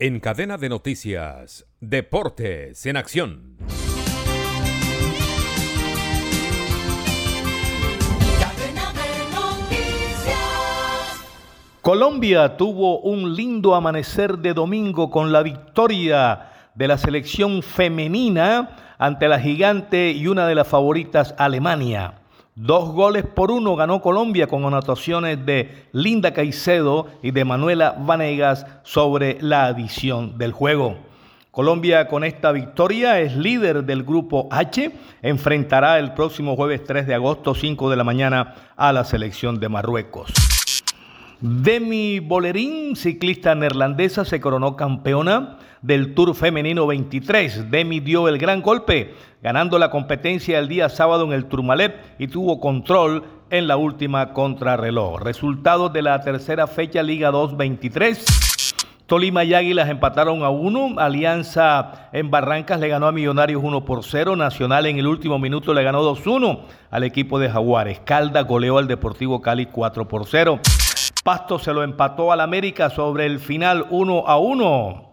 En cadena de noticias, Deportes en Acción. Colombia tuvo un lindo amanecer de domingo con la victoria de la selección femenina ante la gigante y una de las favoritas Alemania. Dos goles por uno ganó Colombia con anotaciones de Linda Caicedo y de Manuela Vanegas sobre la adición del juego. Colombia con esta victoria es líder del grupo H, enfrentará el próximo jueves 3 de agosto 5 de la mañana a la selección de Marruecos. Demi Bolerín, ciclista neerlandesa, se coronó campeona del Tour Femenino 23. Demi dio el gran golpe, ganando la competencia el día sábado en el Tourmalet y tuvo control en la última contrarreloj. Resultados de la tercera fecha Liga 2 23. Tolima y Águilas empataron a uno. Alianza en Barrancas le ganó a Millonarios 1 por 0. Nacional en el último minuto le ganó 2-1 al equipo de Jaguares. Calda goleó al Deportivo Cali 4 por 0. Pasto se lo empató al América sobre el final 1 a 1.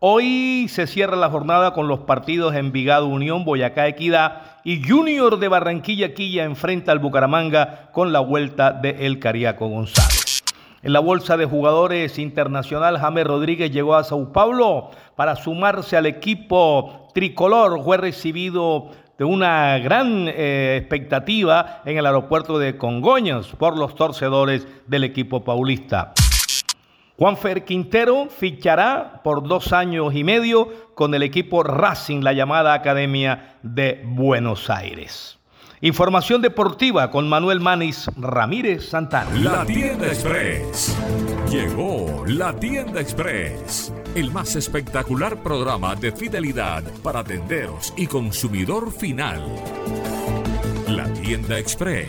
Hoy se cierra la jornada con los partidos Envigado Unión, Boyacá Equidad y Junior de Barranquilla Quilla enfrenta al Bucaramanga con la vuelta de El Cariaco González. En la bolsa de jugadores internacional, James Rodríguez llegó a Sao Paulo para sumarse al equipo tricolor. Fue recibido de una gran eh, expectativa en el aeropuerto de Congoñas por los torcedores del equipo paulista. Juanfer Quintero fichará por dos años y medio con el equipo Racing, la llamada Academia de Buenos Aires. Información deportiva con Manuel Manis Ramírez Santana. La Tienda Express. Llegó la Tienda Express el más espectacular programa de fidelidad para tenderos y consumidor final. La Tienda Express,